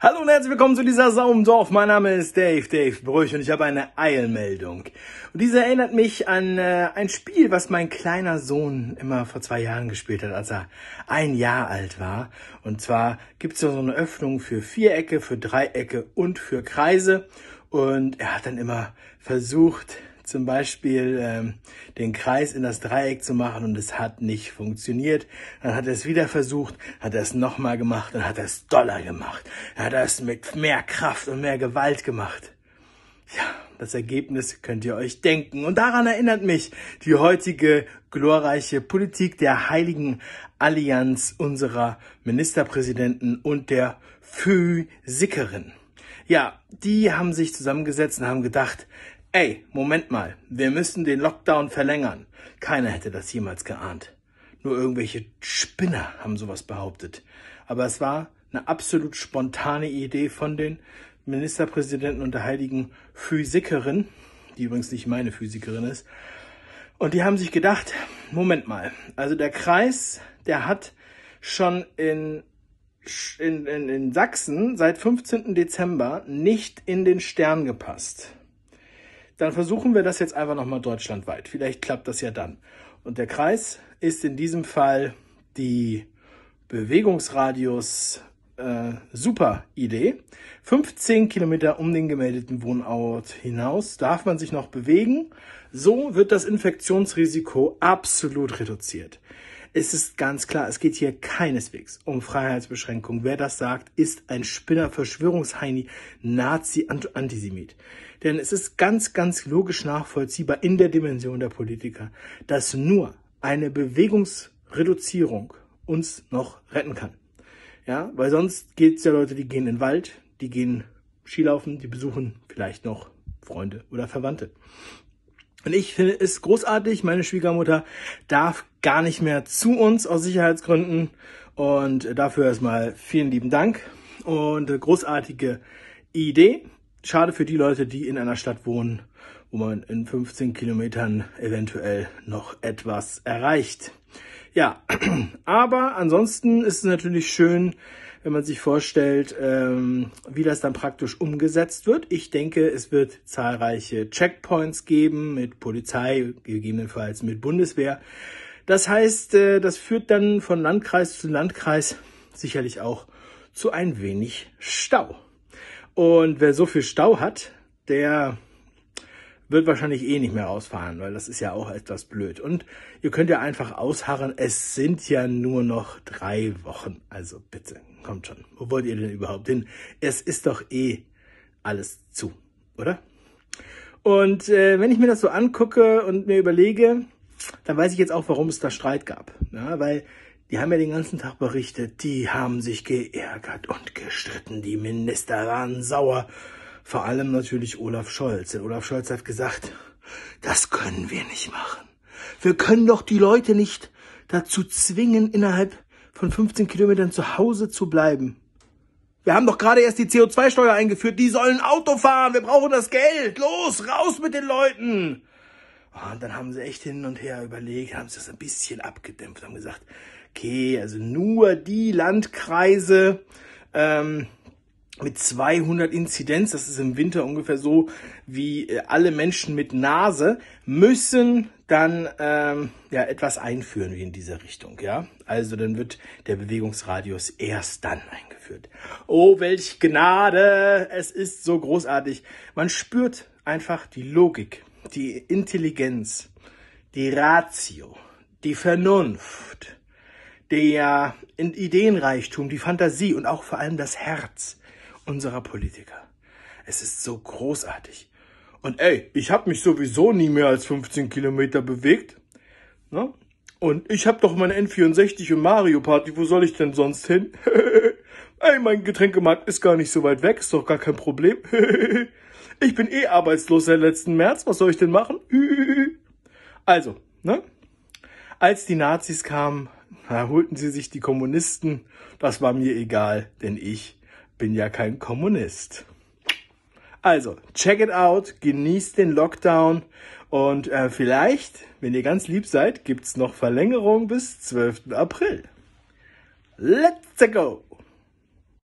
Hallo und herzlich willkommen zu dieser Sau im Dorf. Mein Name ist Dave, Dave Brüch und ich habe eine Eilmeldung. Und diese erinnert mich an äh, ein Spiel, was mein kleiner Sohn immer vor zwei Jahren gespielt hat, als er ein Jahr alt war. Und zwar gibt es so eine Öffnung für Vierecke, für Dreiecke und für Kreise. Und er hat dann immer versucht, zum Beispiel ähm, den Kreis in das Dreieck zu machen und es hat nicht funktioniert. Dann hat er es wieder versucht, hat er es nochmal gemacht und hat er es doller gemacht. Dann hat er es mit mehr Kraft und mehr Gewalt gemacht. Ja, das Ergebnis könnt ihr euch denken. Und daran erinnert mich die heutige glorreiche Politik der heiligen Allianz unserer Ministerpräsidenten und der Physikerin. Ja, die haben sich zusammengesetzt und haben gedacht, Ey, Moment mal, wir müssen den Lockdown verlängern. Keiner hätte das jemals geahnt. Nur irgendwelche Spinner haben sowas behauptet. Aber es war eine absolut spontane Idee von den Ministerpräsidenten und der heiligen Physikerin, die übrigens nicht meine Physikerin ist. Und die haben sich gedacht, Moment mal, also der Kreis, der hat schon in, in, in, in Sachsen seit 15. Dezember nicht in den Stern gepasst dann versuchen wir das jetzt einfach nochmal deutschlandweit. Vielleicht klappt das ja dann. Und der Kreis ist in diesem Fall die Bewegungsradius äh, super Idee. 15 Kilometer um den gemeldeten Wohnort hinaus darf man sich noch bewegen. So wird das Infektionsrisiko absolut reduziert. Es ist ganz klar, es geht hier keineswegs um Freiheitsbeschränkung. Wer das sagt, ist ein Spinner, Verschwörungsheini, Nazi, Antisemit. Denn es ist ganz, ganz logisch nachvollziehbar in der Dimension der Politiker, dass nur eine Bewegungsreduzierung uns noch retten kann. Ja, weil sonst gibt es ja Leute, die gehen in den Wald, die gehen Skilaufen, die besuchen vielleicht noch Freunde oder Verwandte. Und ich finde es großartig. Meine Schwiegermutter darf gar nicht mehr zu uns aus Sicherheitsgründen. Und dafür erstmal vielen lieben Dank und großartige Idee. Schade für die Leute, die in einer Stadt wohnen, wo man in 15 Kilometern eventuell noch etwas erreicht. Ja, aber ansonsten ist es natürlich schön, wenn man sich vorstellt, ähm, wie das dann praktisch umgesetzt wird. Ich denke, es wird zahlreiche Checkpoints geben mit Polizei, gegebenenfalls mit Bundeswehr. Das heißt, äh, das führt dann von Landkreis zu Landkreis sicherlich auch zu ein wenig Stau. Und wer so viel Stau hat, der wird wahrscheinlich eh nicht mehr rausfahren, weil das ist ja auch etwas blöd. Und ihr könnt ja einfach ausharren, es sind ja nur noch drei Wochen. Also bitte, kommt schon. Wo wollt ihr denn überhaupt hin? Es ist doch eh alles zu, oder? Und äh, wenn ich mir das so angucke und mir überlege, dann weiß ich jetzt auch, warum es da Streit gab. Ja, weil die haben ja den ganzen Tag berichtet, die haben sich geärgert und gestritten, die Minister waren sauer vor allem natürlich Olaf Scholz. Denn Olaf Scholz hat gesagt, das können wir nicht machen. Wir können doch die Leute nicht dazu zwingen, innerhalb von 15 Kilometern zu Hause zu bleiben. Wir haben doch gerade erst die CO2-Steuer eingeführt. Die sollen Auto fahren. Wir brauchen das Geld. Los, raus mit den Leuten. Ah, und dann haben sie echt hin und her überlegt, haben sie das ein bisschen abgedämpft, haben gesagt, okay, also nur die Landkreise, ähm, mit 200 Inzidenz, das ist im Winter ungefähr so wie äh, alle Menschen mit Nase, müssen dann ähm, ja etwas einführen wie in dieser Richtung, ja. Also dann wird der Bewegungsradius erst dann eingeführt. Oh, welch Gnade! Es ist so großartig. Man spürt einfach die Logik, die Intelligenz, die Ratio, die Vernunft, der Ideenreichtum, die Fantasie und auch vor allem das Herz unserer Politiker. Es ist so großartig. Und ey, ich habe mich sowieso nie mehr als 15 Kilometer bewegt. Ne? Und ich habe doch meine N64 und Mario Party. Wo soll ich denn sonst hin? ey, mein Getränkemarkt ist gar nicht so weit weg. Ist doch gar kein Problem. ich bin eh arbeitslos seit letzten März. Was soll ich denn machen? also, ne? Als die Nazis kamen, holten sie sich die Kommunisten. Das war mir egal, denn ich bin ja kein Kommunist. Also, check it out, genießt den Lockdown und äh, vielleicht, wenn ihr ganz lieb seid, gibt's noch Verlängerung bis 12. April. Let's go!